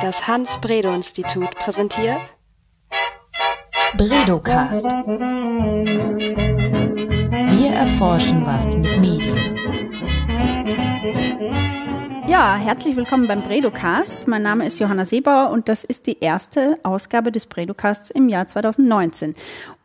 Das Hans-Bredow-Institut präsentiert Bredocast. Wir erforschen was mit Medien. Ja, herzlich willkommen beim Bredocast. Mein Name ist Johanna Seebauer und das ist die erste Ausgabe des Bredocasts im Jahr 2019.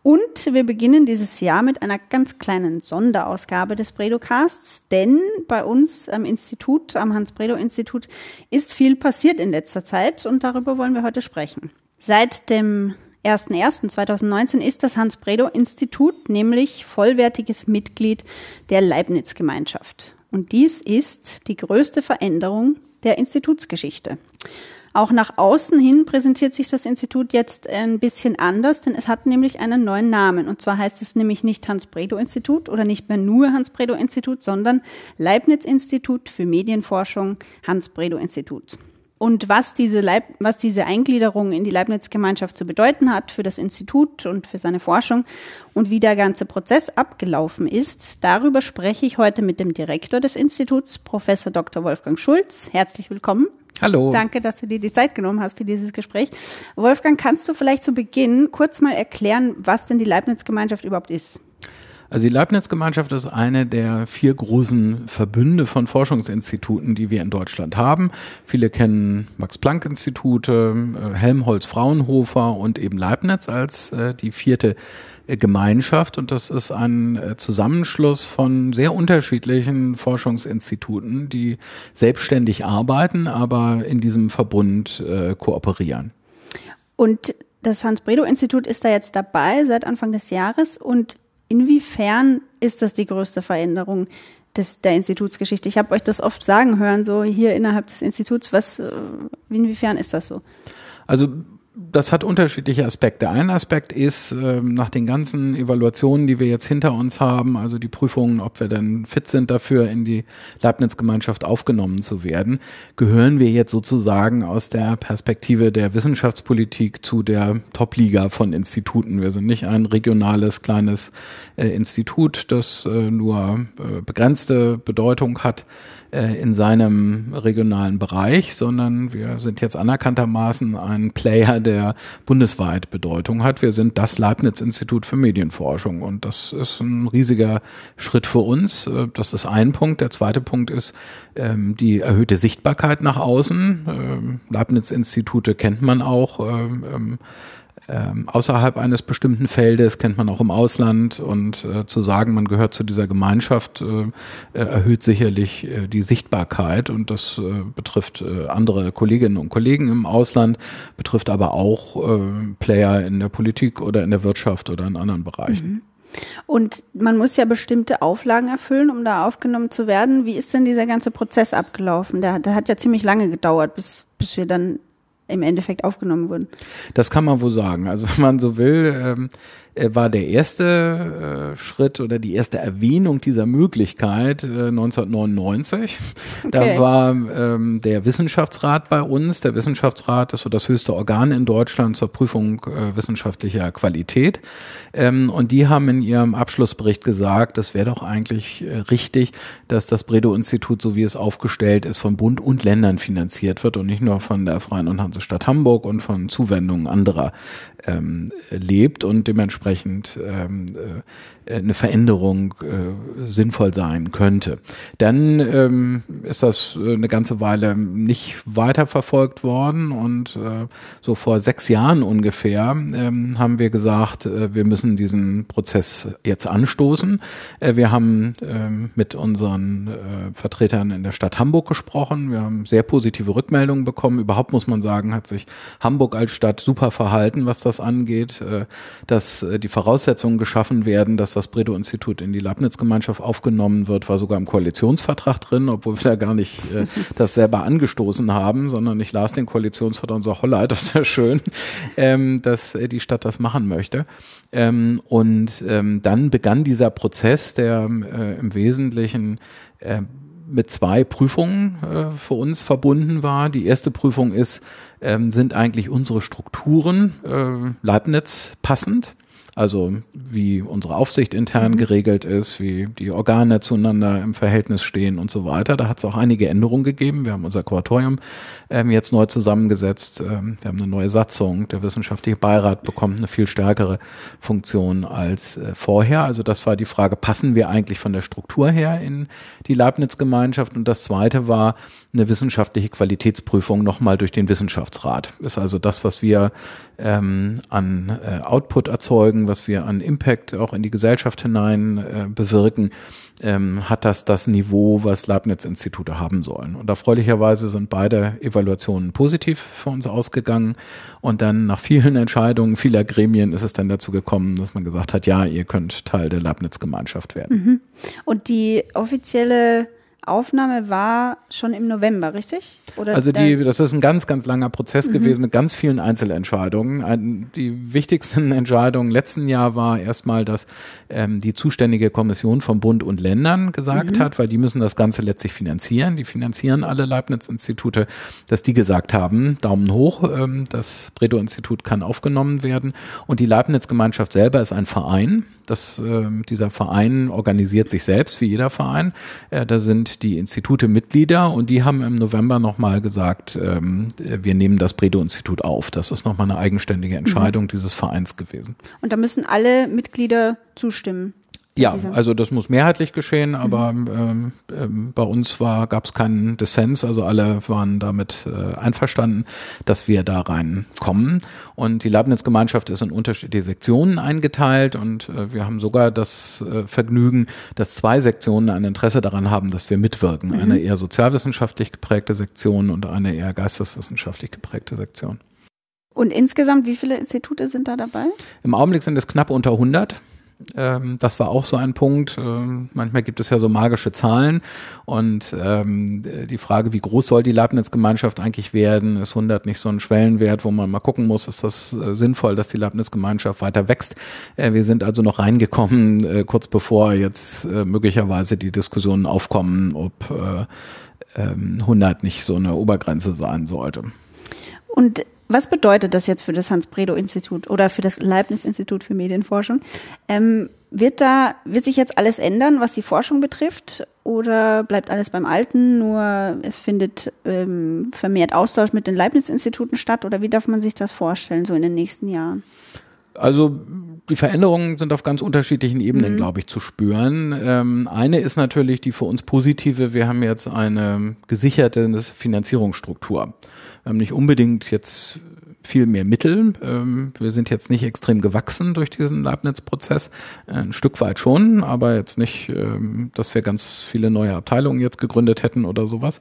Und wir beginnen dieses Jahr mit einer ganz kleinen Sonderausgabe des Bredocasts, denn bei uns am Institut, am Hans-Bredow-Institut, ist viel passiert in letzter Zeit und darüber wollen wir heute sprechen. Seit dem 1.1.2019 ist das Hans-Bredow-Institut nämlich vollwertiges Mitglied der Leibniz-Gemeinschaft. Und dies ist die größte Veränderung der Institutsgeschichte. Auch nach außen hin präsentiert sich das Institut jetzt ein bisschen anders, denn es hat nämlich einen neuen Namen. Und zwar heißt es nämlich nicht Hans-Bredow-Institut oder nicht mehr nur Hans-Bredow-Institut, sondern Leibniz-Institut für Medienforschung Hans-Bredow-Institut. Und was diese, Leib was diese Eingliederung in die Leibniz-Gemeinschaft zu bedeuten hat für das Institut und für seine Forschung und wie der ganze Prozess abgelaufen ist, darüber spreche ich heute mit dem Direktor des Instituts, Professor Dr. Wolfgang Schulz. Herzlich willkommen. Hallo. Danke, dass du dir die Zeit genommen hast für dieses Gespräch. Wolfgang, kannst du vielleicht zu Beginn kurz mal erklären, was denn die Leibniz-Gemeinschaft überhaupt ist? Also die Leibniz-Gemeinschaft ist eine der vier großen Verbünde von Forschungsinstituten, die wir in Deutschland haben. Viele kennen Max-Planck-Institute, äh, Helmholtz Fraunhofer und eben Leibniz als äh, die vierte äh, Gemeinschaft und das ist ein Zusammenschluss von sehr unterschiedlichen Forschungsinstituten, die selbstständig arbeiten, aber in diesem Verbund kooperieren. Und das Hans-Bredow-Institut ist da jetzt dabei seit Anfang des Jahres und Inwiefern ist das die größte Veränderung des, der Institutsgeschichte? Ich habe euch das oft sagen hören, so hier innerhalb des Instituts. Was, äh, inwiefern ist das so? Also das hat unterschiedliche Aspekte. Ein Aspekt ist, äh, nach den ganzen Evaluationen, die wir jetzt hinter uns haben, also die Prüfungen, ob wir denn fit sind dafür, in die Leibniz-Gemeinschaft aufgenommen zu werden, gehören wir jetzt sozusagen aus der Perspektive der Wissenschaftspolitik zu der Top-Liga von Instituten. Wir sind nicht ein regionales, kleines äh, Institut, das äh, nur äh, begrenzte Bedeutung hat in seinem regionalen Bereich, sondern wir sind jetzt anerkanntermaßen ein Player, der bundesweit Bedeutung hat. Wir sind das Leibniz-Institut für Medienforschung und das ist ein riesiger Schritt für uns. Äh, das ist ein Punkt. Der zweite Punkt ist ähm, die erhöhte Sichtbarkeit nach außen. Ähm, Leibniz-Institute kennt man auch. Ähm, ähm, außerhalb eines bestimmten Feldes, kennt man auch im Ausland. Und äh, zu sagen, man gehört zu dieser Gemeinschaft, äh, äh erhöht sicherlich äh, die Sichtbarkeit. Und das äh, betrifft äh, andere Kolleginnen und Kollegen im Ausland, betrifft aber auch Player in der Politik oder in der Wirtschaft oder in anderen Bereichen. Mhm. Und man muss ja bestimmte Auflagen erfüllen, um da aufgenommen zu werden. Wie ist denn dieser ganze Prozess abgelaufen? Der, der hat ja ziemlich lange gedauert, bis, bis wir dann im Endeffekt aufgenommen wurden. Das kann man wohl sagen. Also wenn man so will, ähm, äh, war der erste äh, Schritt oder die erste Erwähnung dieser Möglichkeit äh, 1999. Okay. Da war ähm, der Wissenschaftsrat bei uns. Der Wissenschaftsrat ist so das höchste Organ in Deutschland zur Prüfung äh, wissenschaftlicher Qualität. Ähm, und die haben in ihrem Abschlussbericht gesagt, das wäre doch eigentlich äh, richtig, dass das Bredow-Institut, so wie es aufgestellt ist, von Bund und Ländern finanziert wird und nicht nur von der Freien und Hansestadt Hamburg und von Zuwendungen anderer ähm, lebt und dementsprechend ähm, äh, eine Veränderung äh, sinnvoll sein könnte. Dann ähm, ist das äh, eine ganze Weile nicht weiterverfolgt worden und äh, so vor sechs Jahren ungefähr ähm, haben wir gesagt, äh, wir müssen diesen Prozess jetzt anstoßen. Äh, wir haben äh, mit unseren äh, Vertretern in der Stadt Hamburg gesprochen. Wir haben sehr positive Rückmeldungen bekommen. Überhaupt muss man sagen, hat sich Hamburg als Stadt super verhalten, was das angeht, äh, dass äh, die Voraussetzungen geschaffen werden, dass das Bredow-Institut in die Leibniz-Gemeinschaft aufgenommen wird, war sogar im Koalitionsvertrag drin, obwohl wir da gar nicht äh, das selber angestoßen haben, sondern ich las den Koalitionsvertrag und so, holla, das ist ja schön, ähm, dass äh, die Stadt das machen möchte. Ähm, und ähm, dann begann dieser Prozess, der äh, im Wesentlichen äh, mit zwei Prüfungen äh, für uns verbunden war. Die erste Prüfung ist, ähm, sind eigentlich unsere Strukturen äh, Leibniz passend? Also wie unsere Aufsicht intern mhm. geregelt ist, wie die Organe zueinander im Verhältnis stehen und so weiter. Da hat es auch einige Änderungen gegeben. Wir haben unser Kuratorium ähm, jetzt neu zusammengesetzt. Ähm, wir haben eine neue Satzung. Der wissenschaftliche Beirat bekommt eine viel stärkere Funktion als äh, vorher. Also das war die Frage, passen wir eigentlich von der Struktur her in die Leibniz-Gemeinschaft? Und das zweite war eine wissenschaftliche Qualitätsprüfung nochmal durch den Wissenschaftsrat. Ist also das, was wir ähm, an äh, Output erzeugen, was wir an Impact auch in die Gesellschaft hinein äh, bewirken, ähm, hat das das Niveau, was Leibniz-Institute haben sollen. Und erfreulicherweise sind beide Evaluationen positiv für uns ausgegangen. Und dann nach vielen Entscheidungen vieler Gremien ist es dann dazu gekommen, dass man gesagt hat, ja, ihr könnt Teil der Leibniz-Gemeinschaft werden. Mhm. Und die offizielle Aufnahme war schon im November, richtig? Oder also die, das ist ein ganz, ganz langer Prozess mhm. gewesen mit ganz vielen Einzelentscheidungen. Die wichtigsten Entscheidungen letzten Jahr war erstmal, dass ähm, die zuständige Kommission vom Bund und Ländern gesagt mhm. hat, weil die müssen das Ganze letztlich finanzieren. Die finanzieren alle Leibniz-Institute, dass die gesagt haben, Daumen hoch, ähm, das Bredow-Institut kann aufgenommen werden. Und die Leibniz-Gemeinschaft selber ist ein Verein. Das, äh, dieser Verein organisiert sich selbst, wie jeder Verein. Äh, da sind die Institute Mitglieder und die haben im November nochmal gesagt, ähm, wir nehmen das Bredow-Institut auf. Das ist nochmal eine eigenständige Entscheidung mhm. dieses Vereins gewesen. Und da müssen alle Mitglieder zustimmen. Ja, also das muss mehrheitlich geschehen, aber mhm. ähm, ähm, bei uns war gab es keinen Dissens, also alle waren damit äh, einverstanden, dass wir da reinkommen. Und die Leibniz-Gemeinschaft ist in unterschiedliche Sektionen eingeteilt und äh, wir haben sogar das äh, Vergnügen, dass zwei Sektionen ein Interesse daran haben, dass wir mitwirken. Mhm. Eine eher sozialwissenschaftlich geprägte Sektion und eine eher geisteswissenschaftlich geprägte Sektion. Und insgesamt, wie viele Institute sind da dabei? Im Augenblick sind es knapp unter 100. Ähm, das war auch so ein Punkt. Ähm, manchmal gibt es ja so magische Zahlen und ähm, die Frage, wie groß soll die Leibniz-Gemeinschaft eigentlich werden, ist 100 nicht so ein Schwellenwert, wo man mal gucken muss, ist das äh, sinnvoll, dass die Leibniz-Gemeinschaft weiter wächst. Äh, wir sind also noch reingekommen, äh, kurz bevor jetzt äh, möglicherweise die Diskussionen aufkommen, ob 100 ähm, nicht so eine Obergrenze sein sollte. Und was bedeutet das jetzt für das Hans-Bredow-Institut oder für das Leibniz-Institut für Medienforschung? Ähm, wird da, wird sich jetzt alles ändern, was die Forschung betrifft? Oder bleibt alles beim Alten, nur es findet ähm, vermehrt Austausch mit den Leibniz-Instituten statt? Oder wie darf man sich das vorstellen, so in den nächsten Jahren? Also die Veränderungen sind auf ganz unterschiedlichen Ebenen, mhm. glaube ich, zu spüren. Ähm, eine ist natürlich die für uns positive. Wir haben jetzt eine gesicherte Finanzierungsstruktur. Haben nicht unbedingt jetzt viel mehr Mittel. Ähm, wir sind jetzt nicht extrem gewachsen durch diesen Leibniz-Prozess. Ein Stück weit schon, aber jetzt nicht, ähm, dass wir ganz viele neue Abteilungen jetzt gegründet hätten oder sowas.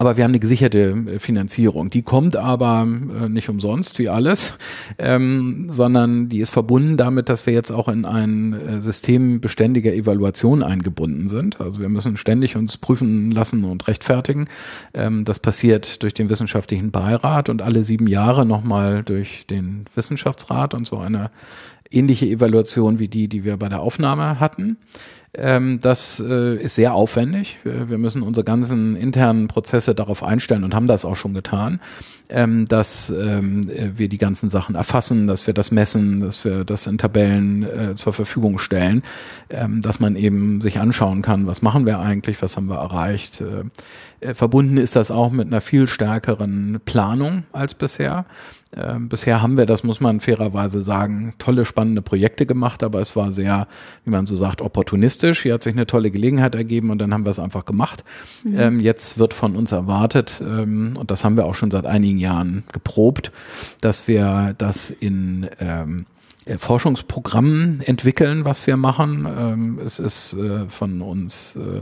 Aber wir haben eine gesicherte äh, Finanzierung. Die kommt aber äh, nicht umsonst wie alles, ähm, sondern die ist verbunden damit, dass wir jetzt auch in ein äh, System beständiger Evaluation eingebunden sind. Also wir müssen ständig uns prüfen lassen und rechtfertigen. Ähm, das passiert durch den wissenschaftlichen Beirat und alle sieben Jahre nochmal durch den Wissenschaftsrat und so eine ähnliche Evaluation wie die, die wir bei der Aufnahme hatten. Ähm, das äh, ist sehr aufwendig. Wir müssen unsere ganzen internen Prozesse darauf einstellen und haben das auch schon getan, ähm, dass ähm, wir die ganzen Sachen erfassen, dass wir das messen, dass wir das in Tabellen äh, zur Verfügung stellen, ähm, dass man eben sich anschauen kann, was machen wir eigentlich, was haben wir erreicht. Äh, äh verbunden ist das auch mit einer viel stärkeren Planung als bisher. Ähm, bisher haben wir, das muss man fairerweise sagen, tolle, spannende Projekte gemacht, aber es war sehr, wie man so sagt, opportunistisch. Hier hat sich eine tolle Gelegenheit ergeben und dann haben wir es einfach gemacht. Mhm. Ähm, jetzt wird von uns erwartet, ähm, und das haben wir auch schon seit einigen Jahren geprobt, dass wir das in ähm, äh, Forschungsprogramm entwickeln, was wir machen. Ähm, es ist äh, von uns, äh,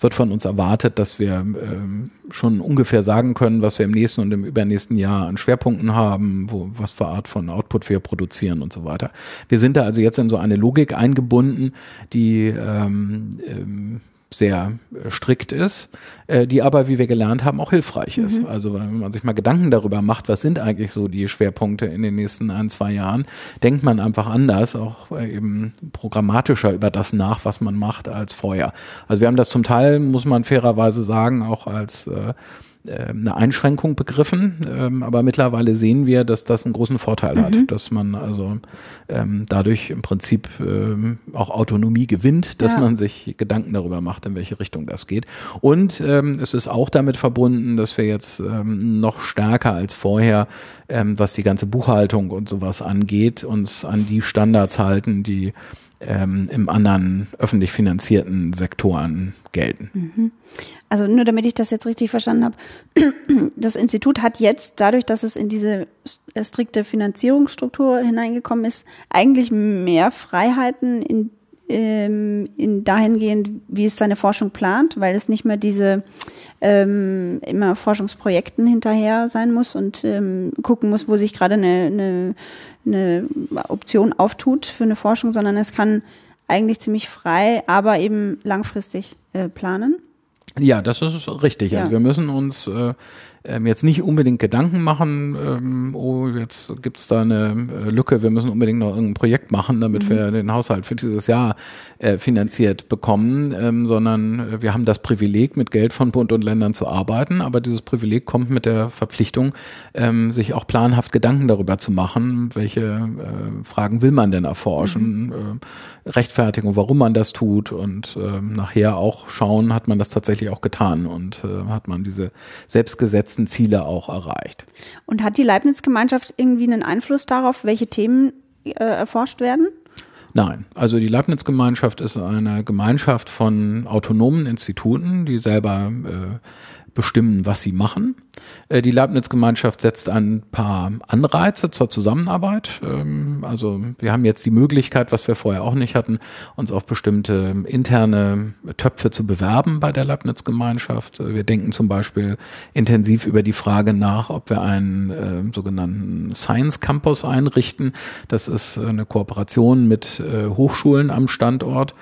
wird von uns erwartet, dass wir ähm, schon ungefähr sagen können, was wir im nächsten und im übernächsten Jahr an Schwerpunkten haben, wo, was für Art von Output wir produzieren und so weiter. Wir sind da also jetzt in so eine Logik eingebunden, die ähm, ähm, sehr äh, strikt ist, äh, die aber, wie wir gelernt haben, auch hilfreich ist. Mhm. Also wenn man sich mal Gedanken darüber macht, was sind eigentlich so die Schwerpunkte in den nächsten ein, zwei Jahren, denkt man einfach anders, auch äh, eben programmatischer über das nach, was man macht, als vorher. Also wir haben das zum Teil, muss man fairerweise sagen, auch als äh, eine Einschränkung begriffen, ähm, aber mittlerweile sehen wir, dass das einen großen Vorteil mhm. hat, dass man also ähm, dadurch im Prinzip ähm, auch Autonomie gewinnt, dass ja. man sich Gedanken darüber macht, in welche Richtung das geht. Und ähm, es ist auch damit verbunden, dass wir jetzt ähm, noch stärker als vorher, ähm, was die ganze Buchhaltung und sowas angeht, uns an die Standards halten, die ähm, im anderen öffentlich finanzierten Sektoren gelten. Mhm. Also nur damit ich das jetzt richtig verstanden habe, das Institut hat jetzt, dadurch, dass es in diese strikte Finanzierungsstruktur hineingekommen ist, eigentlich mehr Freiheiten in, ähm, in dahingehend, wie es seine Forschung plant, weil es nicht mehr diese ähm, immer Forschungsprojekten hinterher sein muss und ähm, gucken muss, wo sich gerade eine, eine, eine Option auftut für eine Forschung, sondern es kann eigentlich ziemlich frei, aber eben langfristig äh, planen. Ja, das ist richtig. Also ja. Also wir müssen uns äh, ähm, jetzt nicht unbedingt Gedanken machen, ähm, oh, jetzt gibt's da eine äh, Lücke, wir müssen unbedingt noch irgendein Projekt machen, damit mhm. wir den Haushalt für dieses Jahr äh, finanziert bekommen, ähm, sondern äh, wir haben das Privileg, mit Geld von Bund und Ländern zu arbeiten, aber dieses Privileg kommt mit der Verpflichtung, ähm, sich auch planhaft Gedanken darüber zu machen, welche äh, Fragen will man denn erforschen, mhm. äh, Rechtfertigung, warum man das tut und äh, nachher auch schauen, hat man das tatsächlich auch getan und äh, hat man diese selbstgesetzten gesetzten Ziele auch erreicht. Und hat die Leibniz-Gemeinschaft irgendwie einen Einfluss darauf, welche Themen äh, erforscht werden? Nein, also die Leibniz-Gemeinschaft ist eine Gemeinschaft von autonomen Instituten, die selber äh, bestimmen, was sie machen. Äh, die Leibniz-Gemeinschaft setzt ein paar Anreize zur Zusammenarbeit. Ähm, also wir haben jetzt die Möglichkeit, was wir vorher auch nicht hatten, uns auf bestimmte interne Töpfe zu bewerben bei der Leibniz-Gemeinschaft. Äh, wir denken zum Beispiel intensiv über die Frage nach, ob wir einen äh, sogenannten Science Campus einrichten. Das ist eine Kooperation mit Hochschulen am Standort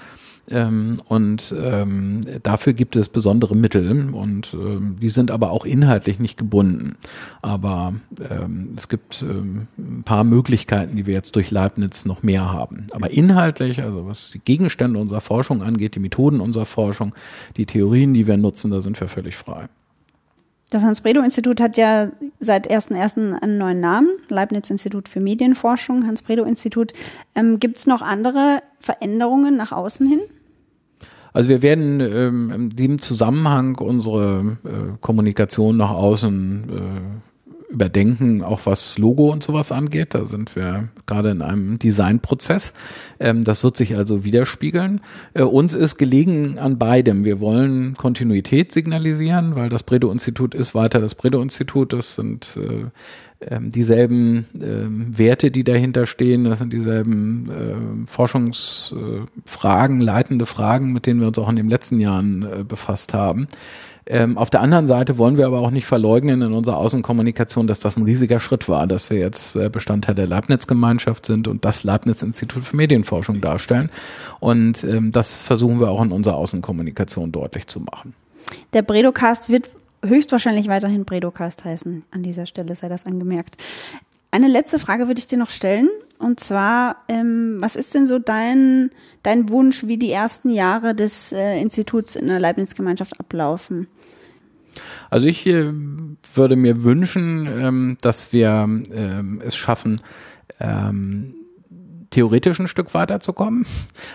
ähm, und ähm, dafür gibt es besondere Mittel und ähm, die sind aber auch inhaltlich nicht gebunden. Aber ähm, es gibt ähm, ein paar Möglichkeiten, die wir jetzt durch Leibniz noch mehr haben. Aber inhaltlich, also was die Gegenstände unserer Forschung angeht, die Methoden unserer Forschung, die Theorien, die wir nutzen, da sind wir völlig frei. Das Hans-Bredow-Institut hat ja seit 1.1. einen neuen Namen, Leibniz-Institut für Medienforschung, Hans-Bredow-Institut. Ähm, Gibt es noch andere Veränderungen nach außen hin? Also wir werden ähm, in dem Zusammenhang unsere äh, Kommunikation nach außen äh, überdenken, auch was Logo und sowas angeht. Da sind wir gerade in einem Designprozess. Ähm, das wird sich also widerspiegeln. Äh, uns ist gelegen an beidem. Wir wollen Kontinuität signalisieren, weil das Bredow-Institut ist weiter das Bredow-Institut. Das sind äh, ähm, dieselben ähm, Werte, die dahinter stehen, das sind dieselben äh, Forschungsfragen, leitende Fragen, mit denen wir uns auch in den letzten Jahren äh, befasst haben. Ähm, auf der anderen Seite wollen wir aber auch nicht verleugnen in unserer Außenkommunikation, dass das ein riesiger Schritt war, dass wir jetzt äh, Bestandteil der Leibniz-Gemeinschaft sind und das Leibniz-Institut für Medienforschung darstellen. Und ähm, das versuchen wir auch in unserer Außenkommunikation deutlich zu machen. Der Bredocast wird höchstwahrscheinlich weiterhin Bredocast heißen. An dieser Stelle sei das angemerkt. Eine letzte Frage würde ich dir noch stellen. Und zwar, ähm, was ist denn so dein, dein Wunsch, wie die ersten Jahre des äh, Instituts in der Leibniz-Gemeinschaft ablaufen? Also ich äh, würde mir wünschen, ähm, dass wir ähm, es schaffen, ähm, theoretisch ein Stück weiterzukommen.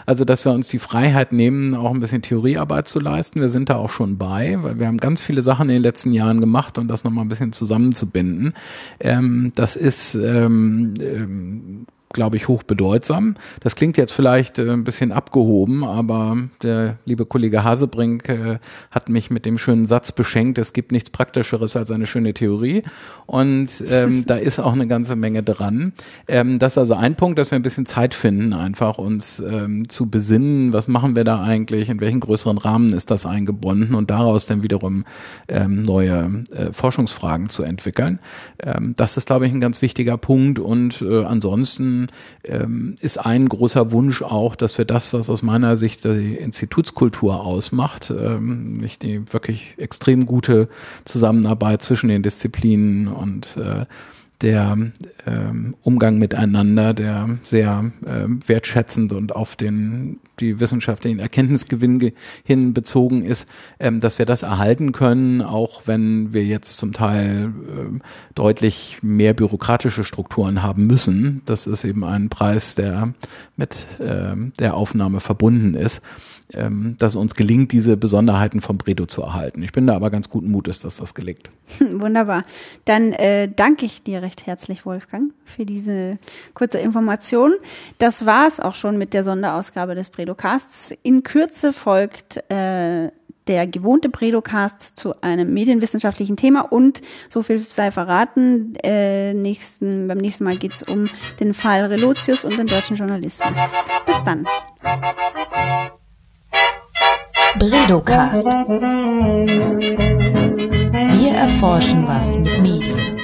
Also, dass wir uns die Freiheit nehmen, auch ein bisschen Theoriearbeit zu leisten. Wir sind da auch schon bei, weil wir haben ganz viele Sachen in den letzten Jahren gemacht und das nochmal ein bisschen zusammenzubinden. Ähm, das ist ähm, ähm, glaube ich, hochbedeutsam. Das klingt jetzt vielleicht äh, ein bisschen abgehoben, aber der liebe Kollege Hasebrink äh, hat mich mit dem schönen Satz beschenkt, es gibt nichts Praktischeres als eine schöne Theorie. Und ähm, da ist auch eine ganze Menge dran. Ähm, das ist also ein Punkt, dass wir ein bisschen Zeit finden, einfach uns ähm, zu besinnen, was machen wir da eigentlich, in welchen größeren Rahmen ist das eingebunden und daraus dann wiederum ähm, neue äh, Forschungsfragen zu entwickeln. Ähm, das ist, glaube ich, ein ganz wichtiger Punkt. Und äh, ähm, ist ein großer Wunsch auch, dass wir das, was aus meiner Sicht die Institutskultur ausmacht, ähm, nicht die wirklich extrem gute Zusammenarbeit zwischen den Disziplinen und äh, der ähm, Umgang miteinander, der sehr ähm, wertschätzend und auf den die wissenschaftlichen Erkenntnisgewinn hin bezogen ist, ähm, dass wir das erhalten können, auch wenn wir jetzt zum Teil ähm, deutlich mehr bürokratische Strukturen haben müssen. Das ist eben ein Preis, der mit ähm, der Aufnahme verbunden ist ähm, dass uns gelingt, diese Besonderheiten vom Bredo zu erhalten. Ich bin da aber ganz guten Mutes, dass das gelingt. Wunderbar. Dann äh, danke ich dir recht herzlich, Wolfgang, für diese kurze Information. Das war es auch schon mit der Sonderausgabe des Bredocasts. In Kürze folgt äh, der gewohnte Predocast zu einem medienwissenschaftlichen Thema und so viel sei verraten, äh, nächsten, beim nächsten Mal geht es um den Fall Relotius und den deutschen Journalismus. Bis dann. Bredocast. Wir erforschen was mit Medien.